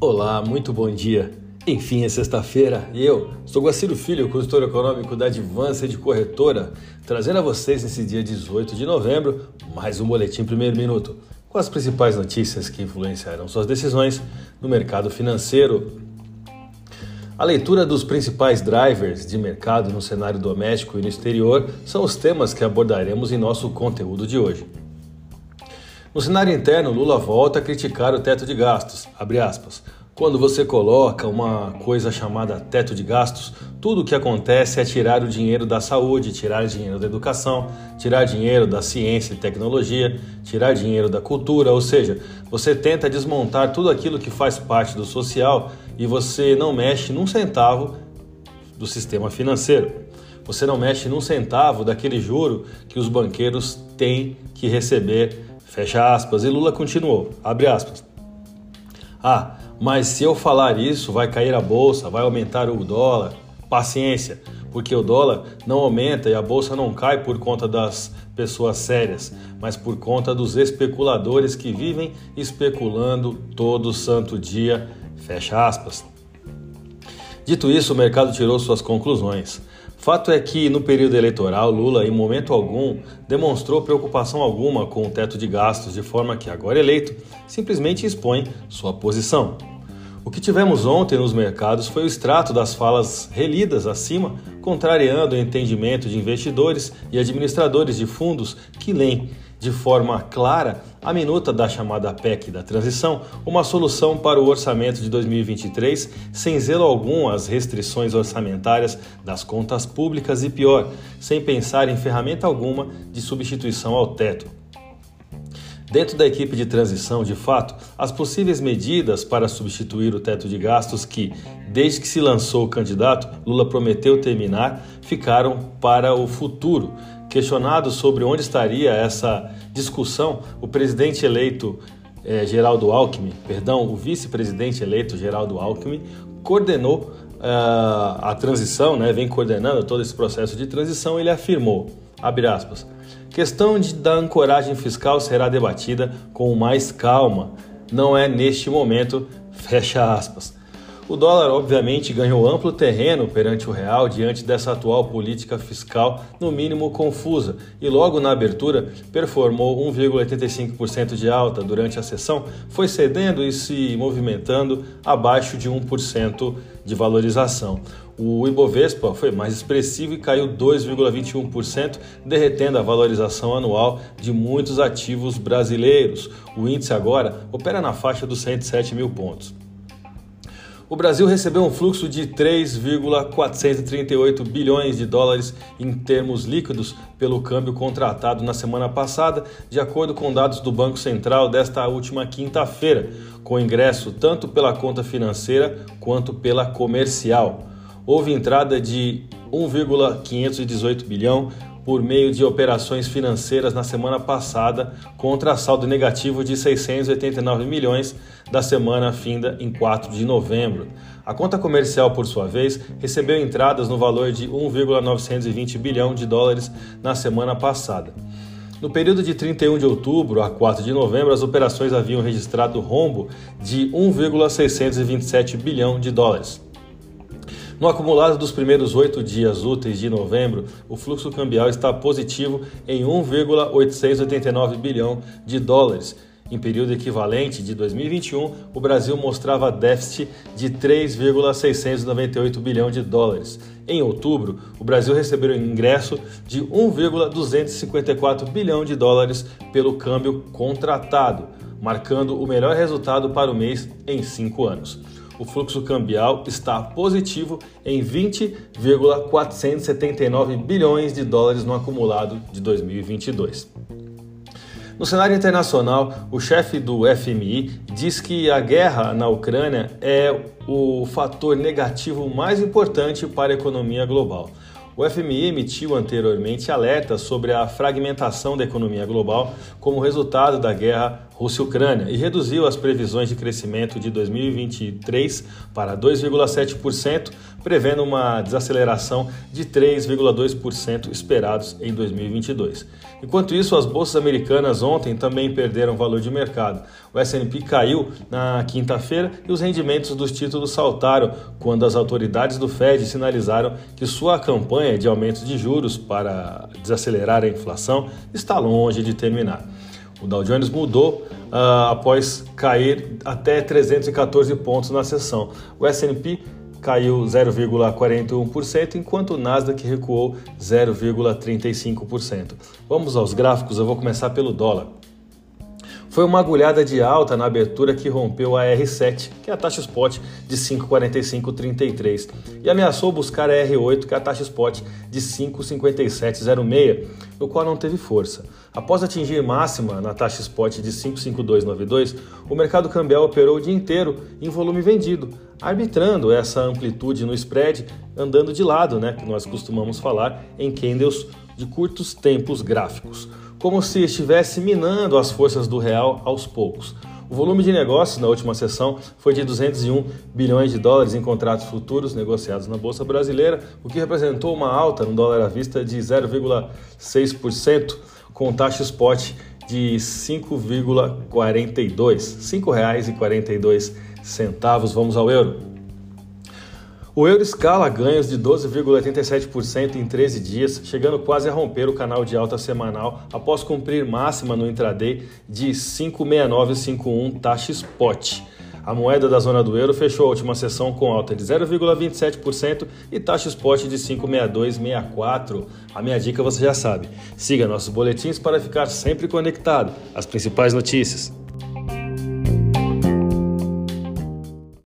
Olá, muito bom dia. Enfim, é sexta-feira e eu sou Guaciro Filho, consultor econômico da Advância de Corretora, trazendo a vocês nesse dia 18 de novembro mais um Boletim Primeiro Minuto, com as principais notícias que influenciarão suas decisões no mercado financeiro. A leitura dos principais drivers de mercado no cenário doméstico e no exterior são os temas que abordaremos em nosso conteúdo de hoje. No cenário interno, Lula volta a criticar o teto de gastos. Quando você coloca uma coisa chamada teto de gastos, tudo o que acontece é tirar o dinheiro da saúde, tirar dinheiro da educação, tirar dinheiro da ciência e tecnologia, tirar dinheiro da cultura, ou seja, você tenta desmontar tudo aquilo que faz parte do social e você não mexe num centavo do sistema financeiro. Você não mexe num centavo daquele juro que os banqueiros têm que receber Fecha aspas. E Lula continuou, abre aspas. Ah, mas se eu falar isso, vai cair a bolsa, vai aumentar o dólar. Paciência, porque o dólar não aumenta e a bolsa não cai por conta das pessoas sérias, mas por conta dos especuladores que vivem especulando todo santo dia. Fecha aspas. Dito isso, o mercado tirou suas conclusões. Fato é que, no período eleitoral, Lula, em momento algum, demonstrou preocupação alguma com o teto de gastos, de forma que, agora eleito, simplesmente expõe sua posição. O que tivemos ontem nos mercados foi o extrato das falas relidas acima, contrariando o entendimento de investidores e administradores de fundos que leem de forma clara a minuta da chamada PEC da transição, uma solução para o orçamento de 2023 sem zelo algum às restrições orçamentárias das contas públicas e pior, sem pensar em ferramenta alguma de substituição ao teto. Dentro da equipe de transição, de fato, as possíveis medidas para substituir o teto de gastos que, desde que se lançou o candidato, Lula prometeu terminar, ficaram para o futuro, Questionado sobre onde estaria essa discussão, o presidente eleito é, Geraldo Alckmin, perdão, o vice-presidente eleito Geraldo Alckmin, coordenou uh, a transição, né, vem coordenando todo esse processo de transição. Ele afirmou, abre aspas, questão de, da ancoragem fiscal será debatida com mais calma, não é neste momento, fecha aspas. O dólar, obviamente, ganhou amplo terreno perante o real diante dessa atual política fiscal, no mínimo confusa, e logo na abertura performou 1,85% de alta durante a sessão, foi cedendo e se movimentando abaixo de 1% de valorização. O Ibovespa foi mais expressivo e caiu 2,21%, derretendo a valorização anual de muitos ativos brasileiros. O índice agora opera na faixa dos 107 mil pontos. O Brasil recebeu um fluxo de 3,438 bilhões de dólares em termos líquidos pelo câmbio contratado na semana passada, de acordo com dados do Banco Central desta última quinta-feira, com ingresso tanto pela conta financeira quanto pela comercial. Houve entrada de 1,518 bilhão por meio de operações financeiras na semana passada, contra saldo negativo de 689 milhões da semana finda em 4 de novembro. A conta comercial, por sua vez, recebeu entradas no valor de 1,920 bilhão de dólares na semana passada. No período de 31 de outubro a 4 de novembro, as operações haviam registrado rombo de 1,627 bilhão de dólares. No acumulado dos primeiros oito dias úteis de novembro, o fluxo cambial está positivo em 1,889 bilhão de dólares. Em período equivalente de 2021, o Brasil mostrava déficit de 3,698 bilhão de dólares. Em outubro, o Brasil recebeu ingresso de 1,254 bilhão de dólares pelo câmbio contratado, marcando o melhor resultado para o mês em cinco anos o fluxo cambial está positivo em 20,479 bilhões de dólares no acumulado de 2022. No cenário internacional, o chefe do FMI diz que a guerra na Ucrânia é o fator negativo mais importante para a economia global. O FMI emitiu anteriormente alertas sobre a fragmentação da economia global como resultado da guerra Rússia e Ucrânia e reduziu as previsões de crescimento de 2023 para 2,7%, prevendo uma desaceleração de 3,2% esperados em 2022. Enquanto isso, as bolsas americanas ontem também perderam valor de mercado. O S&P caiu na quinta-feira e os rendimentos dos títulos saltaram quando as autoridades do Fed sinalizaram que sua campanha de aumento de juros para desacelerar a inflação está longe de terminar. O Dow Jones mudou uh, após cair até 314 pontos na sessão. O S&P caiu 0,41%, enquanto o Nasdaq recuou 0,35%. Vamos aos gráficos, eu vou começar pelo dólar. Foi uma agulhada de alta na abertura que rompeu a R7, que é a taxa spot de 5,4533, e ameaçou buscar a R8, que é a taxa spot de 5,5706, no qual não teve força. Após atingir máxima na taxa spot de 5,5292, o mercado cambial operou o dia inteiro em volume vendido, arbitrando essa amplitude no spread, andando de lado, né, que nós costumamos falar em candles de curtos tempos gráficos como se estivesse minando as forças do real aos poucos. O volume de negócios na última sessão foi de 201 bilhões de dólares em contratos futuros negociados na Bolsa Brasileira, o que representou uma alta no dólar à vista de 0,6%, com taxa spot de 5,42, R$ 5,42. Vamos ao euro. O euro escala ganhos de 12,87% em 13 dias, chegando quase a romper o canal de alta semanal após cumprir máxima no intraday de 5,6951 taxa spot. A moeda da zona do euro fechou a última sessão com alta de 0,27% e taxa spot de 5,6264. A minha dica você já sabe. Siga nossos boletins para ficar sempre conectado às principais notícias.